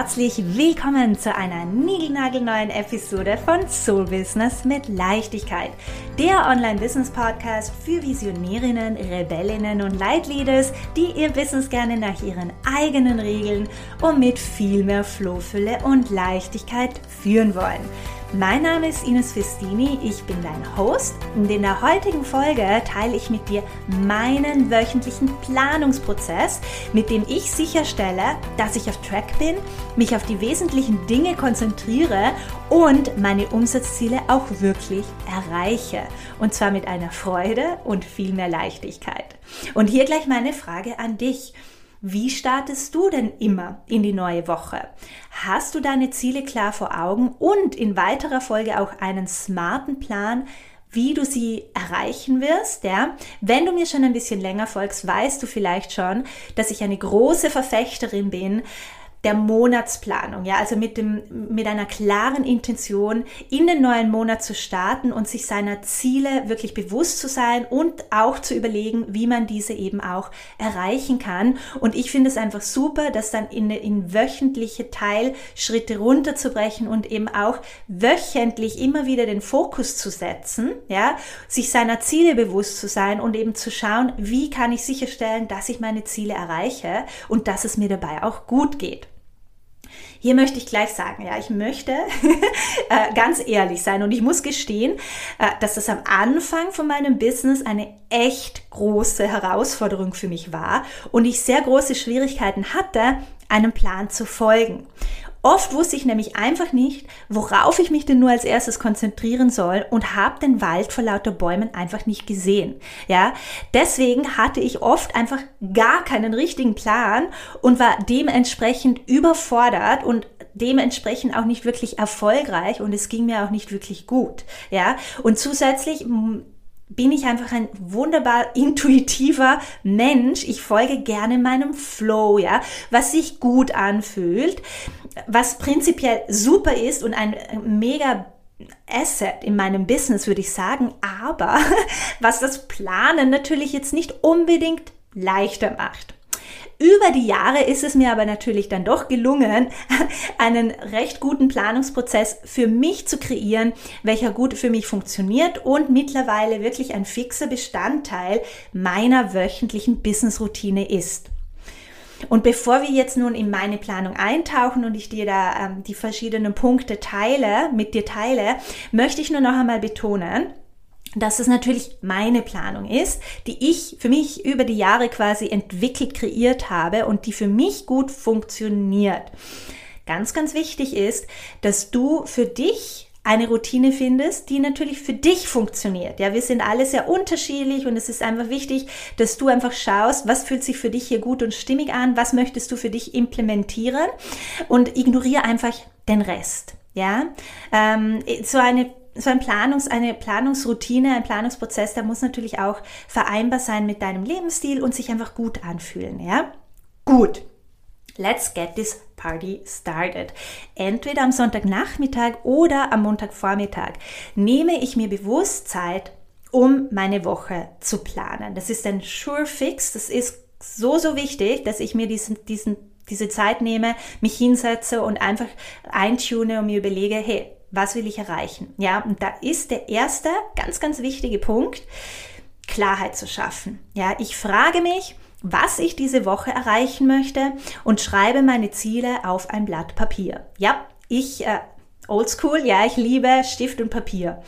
herzlich willkommen zu einer niegelnagelneuen Episode von Soul Business mit Leichtigkeit. Der Online-Business-Podcast für Visionärinnen, Rebellinnen und Leitleaders, die ihr Business gerne nach ihren eigenen Regeln und mit viel mehr Flohfülle und Leichtigkeit führen wollen. Mein Name ist Ines Festini, ich bin dein Host und in der heutigen Folge teile ich mit dir meinen wöchentlichen Planungsprozess, mit dem ich sicherstelle, dass ich auf Track bin, mich auf die wesentlichen Dinge konzentriere und meine Umsatzziele auch wirklich erreiche. Und zwar mit einer Freude und viel mehr Leichtigkeit. Und hier gleich meine Frage an dich. Wie startest du denn immer in die neue Woche? Hast du deine Ziele klar vor Augen und in weiterer Folge auch einen smarten Plan, wie du sie erreichen wirst, ja. Wenn du mir schon ein bisschen länger folgst, weißt du vielleicht schon, dass ich eine große Verfechterin bin, der Monatsplanung, ja, also mit dem, mit einer klaren Intention in den neuen Monat zu starten und sich seiner Ziele wirklich bewusst zu sein und auch zu überlegen, wie man diese eben auch erreichen kann. Und ich finde es einfach super, das dann in, in wöchentliche Teilschritte runterzubrechen und eben auch wöchentlich immer wieder den Fokus zu setzen, ja, sich seiner Ziele bewusst zu sein und eben zu schauen, wie kann ich sicherstellen, dass ich meine Ziele erreiche und dass es mir dabei auch gut geht. Hier möchte ich gleich sagen, ja, ich möchte äh, ganz ehrlich sein und ich muss gestehen, äh, dass das am Anfang von meinem Business eine echt große Herausforderung für mich war und ich sehr große Schwierigkeiten hatte, einem Plan zu folgen. Oft wusste ich nämlich einfach nicht, worauf ich mich denn nur als erstes konzentrieren soll und habe den Wald vor lauter Bäumen einfach nicht gesehen. Ja, deswegen hatte ich oft einfach gar keinen richtigen Plan und war dementsprechend überfordert und dementsprechend auch nicht wirklich erfolgreich und es ging mir auch nicht wirklich gut. Ja, und zusätzlich bin ich einfach ein wunderbar intuitiver Mensch. Ich folge gerne meinem Flow, ja, was sich gut anfühlt, was prinzipiell super ist und ein mega Asset in meinem Business, würde ich sagen, aber was das Planen natürlich jetzt nicht unbedingt leichter macht. Über die Jahre ist es mir aber natürlich dann doch gelungen, einen recht guten Planungsprozess für mich zu kreieren, welcher gut für mich funktioniert und mittlerweile wirklich ein fixer Bestandteil meiner wöchentlichen Business-Routine ist. Und bevor wir jetzt nun in meine Planung eintauchen und ich dir da ähm, die verschiedenen Punkte teile, mit dir teile, möchte ich nur noch einmal betonen, dass es natürlich meine Planung ist, die ich für mich über die Jahre quasi entwickelt, kreiert habe und die für mich gut funktioniert. Ganz, ganz wichtig ist, dass du für dich eine Routine findest, die natürlich für dich funktioniert. Ja, wir sind alle sehr unterschiedlich und es ist einfach wichtig, dass du einfach schaust, was fühlt sich für dich hier gut und stimmig an, was möchtest du für dich implementieren und ignoriere einfach den Rest. Ja, ähm, so eine so ein Planungs, eine Planungsroutine, ein Planungsprozess, der muss natürlich auch vereinbar sein mit deinem Lebensstil und sich einfach gut anfühlen, ja? Gut. Let's get this party started. Entweder am Sonntagnachmittag oder am Montagvormittag nehme ich mir bewusst Zeit, um meine Woche zu planen. Das ist ein Sure Fix. Das ist so, so wichtig, dass ich mir diesen, diesen, diese Zeit nehme, mich hinsetze und einfach eintune und mir überlege, hey, was will ich erreichen? Ja, und da ist der erste ganz, ganz wichtige Punkt, Klarheit zu schaffen. Ja, ich frage mich, was ich diese Woche erreichen möchte und schreibe meine Ziele auf ein Blatt Papier. Ja, ich, äh, oldschool, ja, ich liebe Stift und Papier.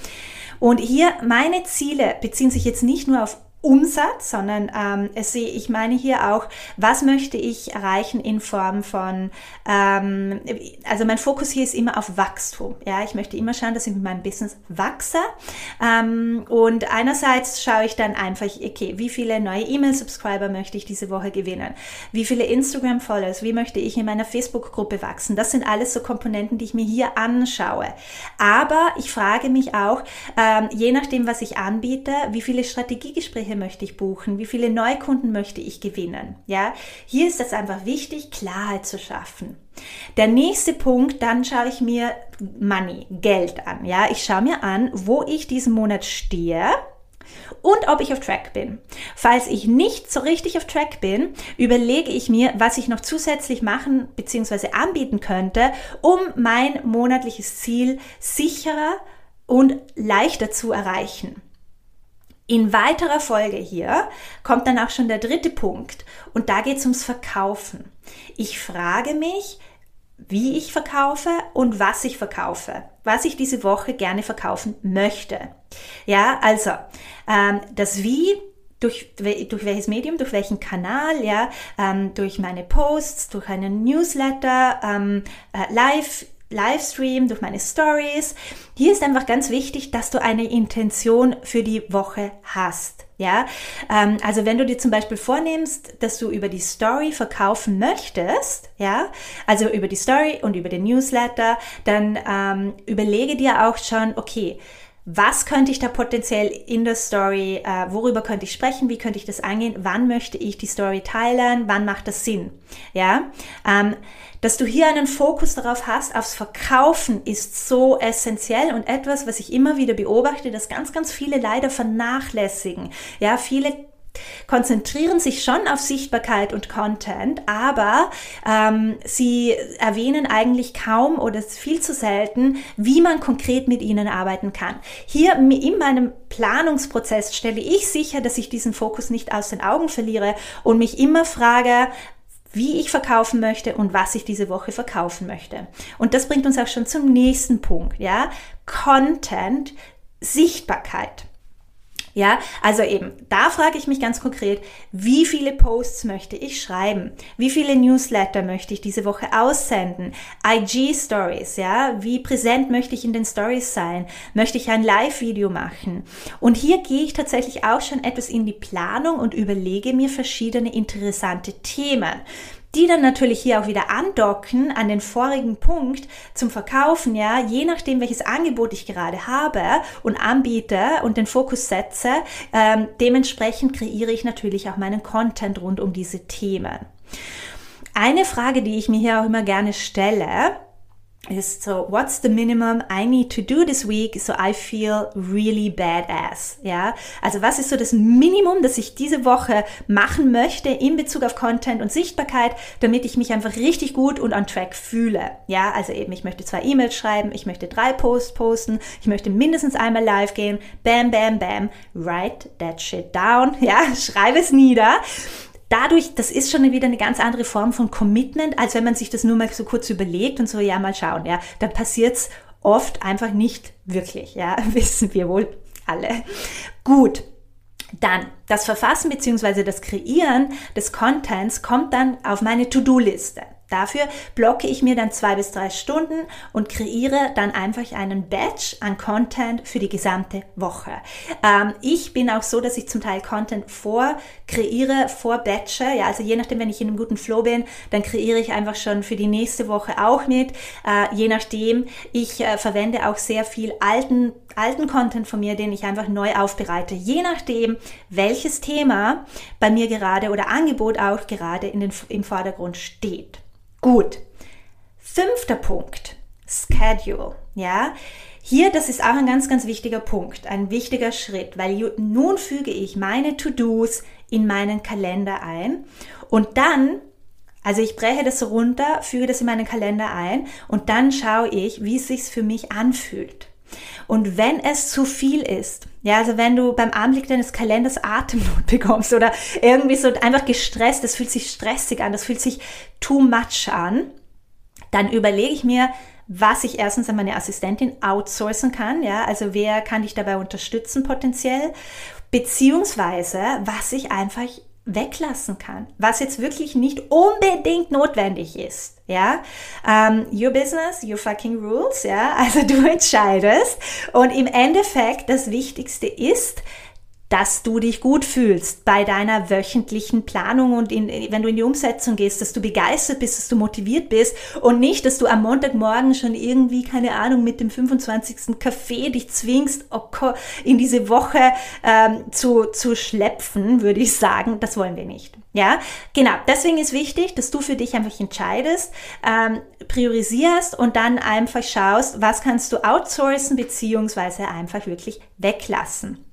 Und hier meine Ziele beziehen sich jetzt nicht nur auf Umsatz, sondern ähm, ich meine hier auch, was möchte ich erreichen in Form von, ähm, also mein Fokus hier ist immer auf Wachstum. Ja, ich möchte immer schauen, dass ich mit meinem Business wachse. Ähm, und einerseits schaue ich dann einfach, okay, wie viele neue E-Mail-Subscriber möchte ich diese Woche gewinnen? Wie viele Instagram-Followers? Wie möchte ich in meiner Facebook-Gruppe wachsen? Das sind alles so Komponenten, die ich mir hier anschaue. Aber ich frage mich auch, ähm, je nachdem, was ich anbiete, wie viele Strategiegespräche Gespräche möchte ich buchen? Wie viele Neukunden möchte ich gewinnen? Ja, hier ist es einfach wichtig, Klarheit zu schaffen. Der nächste Punkt, dann schaue ich mir Money, Geld an. Ja, ich schaue mir an, wo ich diesen Monat stehe und ob ich auf Track bin. Falls ich nicht so richtig auf Track bin, überlege ich mir, was ich noch zusätzlich machen bzw. anbieten könnte, um mein monatliches Ziel sicherer und leichter zu erreichen. In weiterer Folge hier kommt dann auch schon der dritte Punkt und da geht es ums Verkaufen. Ich frage mich, wie ich verkaufe und was ich verkaufe, was ich diese Woche gerne verkaufen möchte. Ja, also ähm, das Wie durch, durch welches Medium, durch welchen Kanal, ja, ähm, durch meine Posts, durch einen Newsletter, ähm, äh, live Livestream, durch meine Stories. Hier ist einfach ganz wichtig, dass du eine Intention für die Woche hast. Ja, ähm, also wenn du dir zum Beispiel vornimmst, dass du über die Story verkaufen möchtest, ja, also über die Story und über den Newsletter, dann ähm, überlege dir auch schon, okay, was könnte ich da potenziell in der Story, äh, worüber könnte ich sprechen, wie könnte ich das angehen, wann möchte ich die Story teilen, wann macht das Sinn, ja, ähm, dass du hier einen Fokus darauf hast, aufs Verkaufen ist so essentiell und etwas, was ich immer wieder beobachte, dass ganz, ganz viele leider vernachlässigen, ja, viele konzentrieren sich schon auf Sichtbarkeit und Content, aber ähm, sie erwähnen eigentlich kaum oder viel zu selten, wie man konkret mit ihnen arbeiten kann. Hier in meinem Planungsprozess stelle ich sicher, dass ich diesen Fokus nicht aus den Augen verliere und mich immer frage, wie ich verkaufen möchte und was ich diese Woche verkaufen möchte. Und das bringt uns auch schon zum nächsten Punkt, ja? Content, Sichtbarkeit. Ja, also eben, da frage ich mich ganz konkret, wie viele Posts möchte ich schreiben? Wie viele Newsletter möchte ich diese Woche aussenden? IG Stories, ja, wie präsent möchte ich in den Stories sein? Möchte ich ein Live-Video machen? Und hier gehe ich tatsächlich auch schon etwas in die Planung und überlege mir verschiedene interessante Themen die dann natürlich hier auch wieder andocken an den vorigen Punkt zum Verkaufen, ja, je nachdem, welches Angebot ich gerade habe und anbiete und den Fokus setze, ähm, dementsprechend kreiere ich natürlich auch meinen Content rund um diese Themen. Eine Frage, die ich mir hier auch immer gerne stelle, ist so, what's the minimum I need to do this week so I feel really badass? Ja, also was ist so das Minimum, das ich diese Woche machen möchte in Bezug auf Content und Sichtbarkeit, damit ich mich einfach richtig gut und on track fühle? Ja, also eben, ich möchte zwei E-Mails schreiben, ich möchte drei Posts posten, ich möchte mindestens einmal live gehen, bam, bam, bam, write that shit down, ja, schreibe es nieder dadurch, das ist schon wieder eine ganz andere Form von Commitment, als wenn man sich das nur mal so kurz überlegt und so, ja, mal schauen, ja, dann passiert's oft einfach nicht wirklich, ja, wissen wir wohl alle. Gut. Dann das Verfassen bzw. das Kreieren des Contents kommt dann auf meine To-Do-Liste. Dafür blocke ich mir dann zwei bis drei Stunden und kreiere dann einfach einen Batch an Content für die gesamte Woche. Ähm, ich bin auch so, dass ich zum Teil Content vor kreiere, vor batche. Ja, also je nachdem, wenn ich in einem guten Flow bin, dann kreiere ich einfach schon für die nächste Woche auch mit. Äh, je nachdem, ich äh, verwende auch sehr viel alten alten Content von mir, den ich einfach neu aufbereite. Je nachdem, welches Thema bei mir gerade oder Angebot auch gerade in den, im Vordergrund steht. Gut. Fünfter Punkt. Schedule. Ja. Hier, das ist auch ein ganz, ganz wichtiger Punkt, ein wichtiger Schritt, weil nun füge ich meine To-Dos in meinen Kalender ein und dann, also ich breche das runter, füge das in meinen Kalender ein und dann schaue ich, wie es sich für mich anfühlt. Und wenn es zu viel ist, ja, also wenn du beim Anblick deines Kalenders Atemnot bekommst oder irgendwie so einfach gestresst, das fühlt sich stressig an, das fühlt sich too much an, dann überlege ich mir, was ich erstens an meine Assistentin outsourcen kann, ja, also wer kann dich dabei unterstützen potenziell, beziehungsweise was ich einfach weglassen kann, was jetzt wirklich nicht unbedingt notwendig ist. Ja, um, your business, your fucking rules. Ja, also du entscheidest. Und im Endeffekt das Wichtigste ist, dass du dich gut fühlst bei deiner wöchentlichen Planung und in, wenn du in die Umsetzung gehst, dass du begeistert bist, dass du motiviert bist und nicht, dass du am Montagmorgen schon irgendwie, keine Ahnung, mit dem 25. Kaffee dich zwingst, in diese Woche ähm, zu, zu schlepfen, würde ich sagen. Das wollen wir nicht. Ja, genau. Deswegen ist wichtig, dass du für dich einfach entscheidest, ähm, priorisierst und dann einfach schaust, was kannst du outsourcen beziehungsweise einfach wirklich weglassen.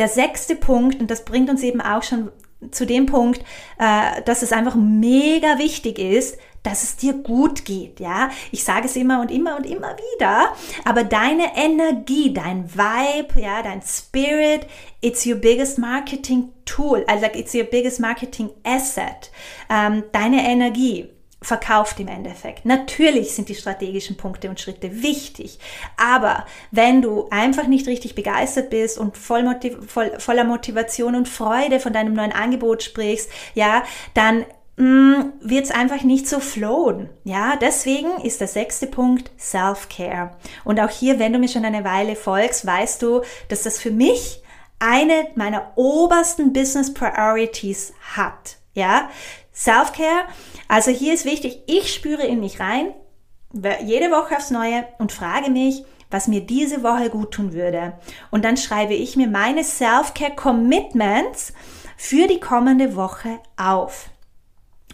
Der sechste Punkt, und das bringt uns eben auch schon zu dem Punkt, äh, dass es einfach mega wichtig ist, dass es dir gut geht, ja. Ich sage es immer und immer und immer wieder, aber deine Energie, dein Vibe, ja, dein Spirit, it's your biggest marketing tool, also it's your biggest marketing asset. Ähm, deine Energie verkauft im Endeffekt. Natürlich sind die strategischen Punkte und Schritte wichtig, aber wenn du einfach nicht richtig begeistert bist und voll motiv voll, voller Motivation und Freude von deinem neuen Angebot sprichst, ja, dann mm, wird es einfach nicht so flowen. Ja, deswegen ist der sechste Punkt Self-Care. Und auch hier, wenn du mir schon eine Weile folgst, weißt du, dass das für mich eine meiner obersten Business Priorities hat. Ja, Self-Care. Also hier ist wichtig, ich spüre in mich rein, jede Woche aufs Neue und frage mich, was mir diese Woche gut tun würde. Und dann schreibe ich mir meine Self-Care Commitments für die kommende Woche auf.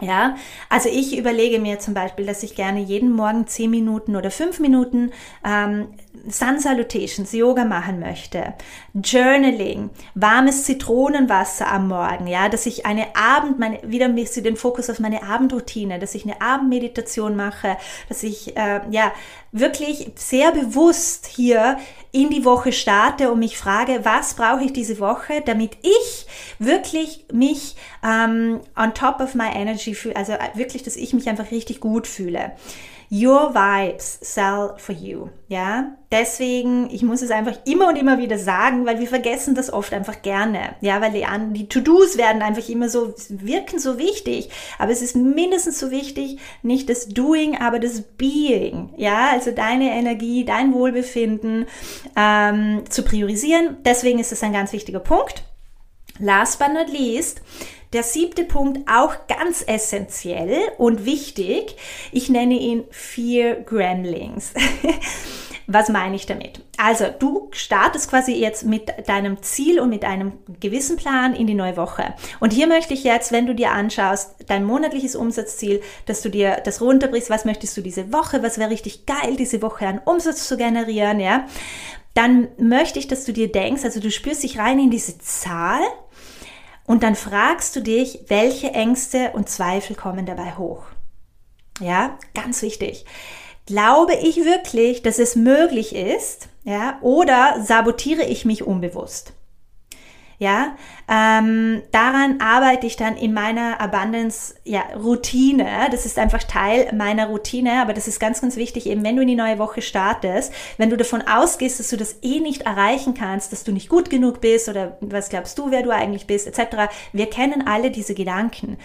Ja, also ich überlege mir zum Beispiel, dass ich gerne jeden Morgen zehn Minuten oder fünf Minuten ähm, Sun Salutations, Yoga machen möchte, Journaling, warmes Zitronenwasser am Morgen, ja, dass ich eine Abend, meine, wieder ein bisschen den Fokus auf meine Abendroutine, dass ich eine Abendmeditation mache, dass ich, äh, ja, wirklich sehr bewusst hier in die Woche starte und mich frage, was brauche ich diese Woche, damit ich wirklich mich ähm, on top of my energy fühle, also wirklich, dass ich mich einfach richtig gut fühle. Your vibes sell for you. Ja, deswegen, ich muss es einfach immer und immer wieder sagen, weil wir vergessen das oft einfach gerne. Ja, weil die, die To-Dos werden einfach immer so, wirken so wichtig. Aber es ist mindestens so wichtig, nicht das Doing, aber das Being. Ja, also deine Energie, dein Wohlbefinden ähm, zu priorisieren. Deswegen ist es ein ganz wichtiger Punkt. Last but not least, der siebte Punkt auch ganz essentiell und wichtig. Ich nenne ihn vier Gremlings. Was meine ich damit? Also, du startest quasi jetzt mit deinem Ziel und mit einem gewissen Plan in die neue Woche. Und hier möchte ich jetzt, wenn du dir anschaust, dein monatliches Umsatzziel, dass du dir das runterbrichst, was möchtest du diese Woche, was wäre richtig geil, diese Woche an Umsatz zu generieren, ja? Dann möchte ich, dass du dir denkst, also du spürst dich rein in diese Zahl und dann fragst du dich, welche Ängste und Zweifel kommen dabei hoch. Ja, ganz wichtig. Glaube ich wirklich, dass es möglich ist, ja, oder sabotiere ich mich unbewusst? Ja, ähm, daran arbeite ich dann in meiner Abundance ja. Das ist einfach Teil meiner Routine, aber das ist ganz, ganz wichtig, eben wenn du in die neue Woche startest, wenn du davon ausgehst, dass du das eh nicht erreichen kannst, dass du nicht gut genug bist oder was glaubst du, wer du eigentlich bist, etc. Wir kennen alle diese Gedanken.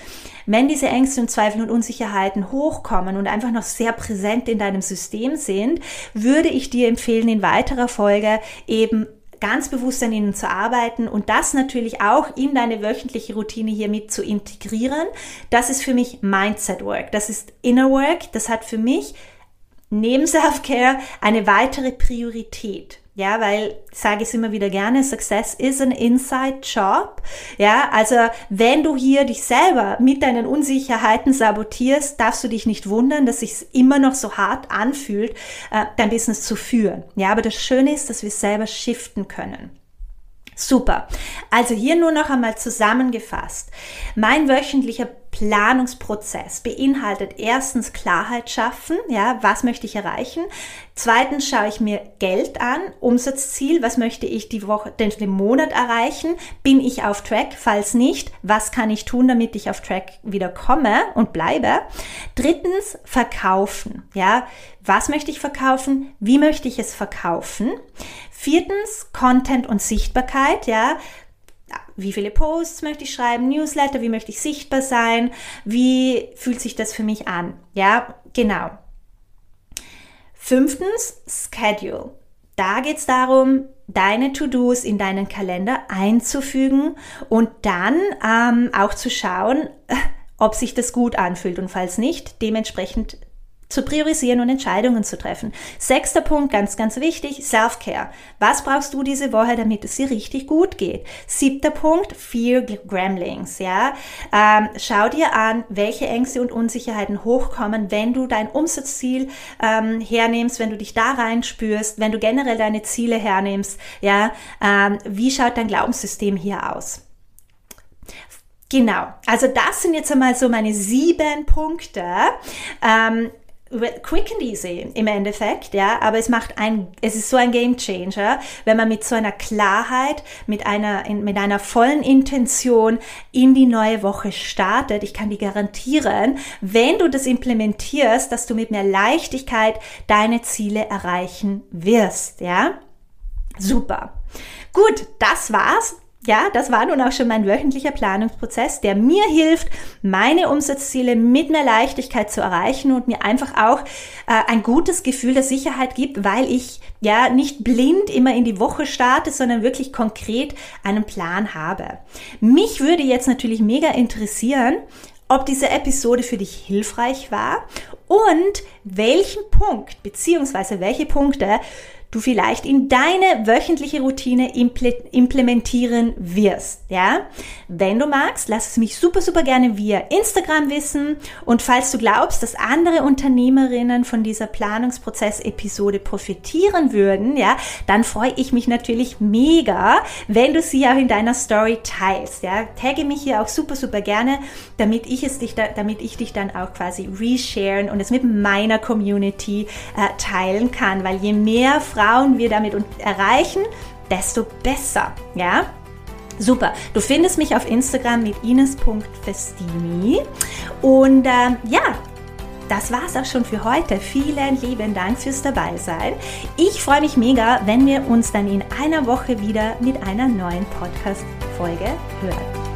Wenn diese Ängste und Zweifel und Unsicherheiten hochkommen und einfach noch sehr präsent in deinem System sind, würde ich dir empfehlen, in weiterer Folge eben ganz bewusst an ihnen zu arbeiten und das natürlich auch in deine wöchentliche Routine hier mit zu integrieren. Das ist für mich Mindset Work. Das ist Inner Work. Das hat für mich neben Self-Care eine weitere Priorität. Ja, weil, sage ich immer wieder gerne, Success is an inside job. Ja, also wenn du hier dich selber mit deinen Unsicherheiten sabotierst, darfst du dich nicht wundern, dass sich immer noch so hart anfühlt, äh, dein Business zu führen. Ja, aber das Schöne ist, dass wir selber shiften können. Super. Also hier nur noch einmal zusammengefasst. Mein wöchentlicher Planungsprozess beinhaltet erstens Klarheit schaffen, ja, was möchte ich erreichen? Zweitens schaue ich mir Geld an, Umsatzziel, was möchte ich die Woche, den, den Monat erreichen? Bin ich auf Track? Falls nicht, was kann ich tun, damit ich auf Track wieder komme und bleibe? Drittens verkaufen, ja, was möchte ich verkaufen? Wie möchte ich es verkaufen? Viertens Content und Sichtbarkeit, ja, wie viele Posts möchte ich schreiben, Newsletter, wie möchte ich sichtbar sein, wie fühlt sich das für mich an? Ja, genau. Fünftens, Schedule. Da geht es darum, deine To-Dos in deinen Kalender einzufügen und dann ähm, auch zu schauen, ob sich das gut anfühlt und falls nicht, dementsprechend zu priorisieren und Entscheidungen zu treffen. Sechster Punkt, ganz, ganz wichtig, Self-Care. Was brauchst du diese Woche, damit es dir richtig gut geht? Siebter Punkt, Fear Gremlings, ja. Ähm, schau dir an, welche Ängste und Unsicherheiten hochkommen, wenn du dein Umsatzziel ähm, hernimmst, wenn du dich da reinspürst, wenn du generell deine Ziele hernimmst, ja. Ähm, wie schaut dein Glaubenssystem hier aus? Genau, also das sind jetzt einmal so meine sieben Punkte. Ähm, quick and easy im Endeffekt, ja, aber es macht ein, es ist so ein Game Changer, wenn man mit so einer Klarheit, mit einer, mit einer vollen Intention in die neue Woche startet. Ich kann dir garantieren, wenn du das implementierst, dass du mit mehr Leichtigkeit deine Ziele erreichen wirst, ja. Super. Gut, das war's ja, das war nun auch schon mein wöchentlicher Planungsprozess, der mir hilft, meine Umsatzziele mit einer Leichtigkeit zu erreichen und mir einfach auch äh, ein gutes Gefühl der Sicherheit gibt, weil ich ja nicht blind immer in die Woche starte, sondern wirklich konkret einen Plan habe. Mich würde jetzt natürlich mega interessieren, ob diese Episode für dich hilfreich war und welchen Punkt beziehungsweise welche Punkte du vielleicht in deine wöchentliche Routine implementieren wirst. Ja, wenn du magst, lass es mich super, super gerne via Instagram wissen. Und falls du glaubst, dass andere Unternehmerinnen von dieser Planungsprozess-Episode profitieren würden, ja, dann freue ich mich natürlich mega, wenn du sie auch in deiner Story teilst. Ja, tagge mich hier auch super, super gerne, damit ich es dich, da, damit ich dich dann auch quasi resharen und es mit meiner Community äh, teilen kann, weil je mehr Frauen Frauen wir damit erreichen, desto besser. Ja? Super. Du findest mich auf Instagram mit ines.festini. Und ähm, ja, das war's auch schon für heute. Vielen lieben Dank fürs Dabeisein. Ich freue mich mega, wenn wir uns dann in einer Woche wieder mit einer neuen Podcast-Folge hören.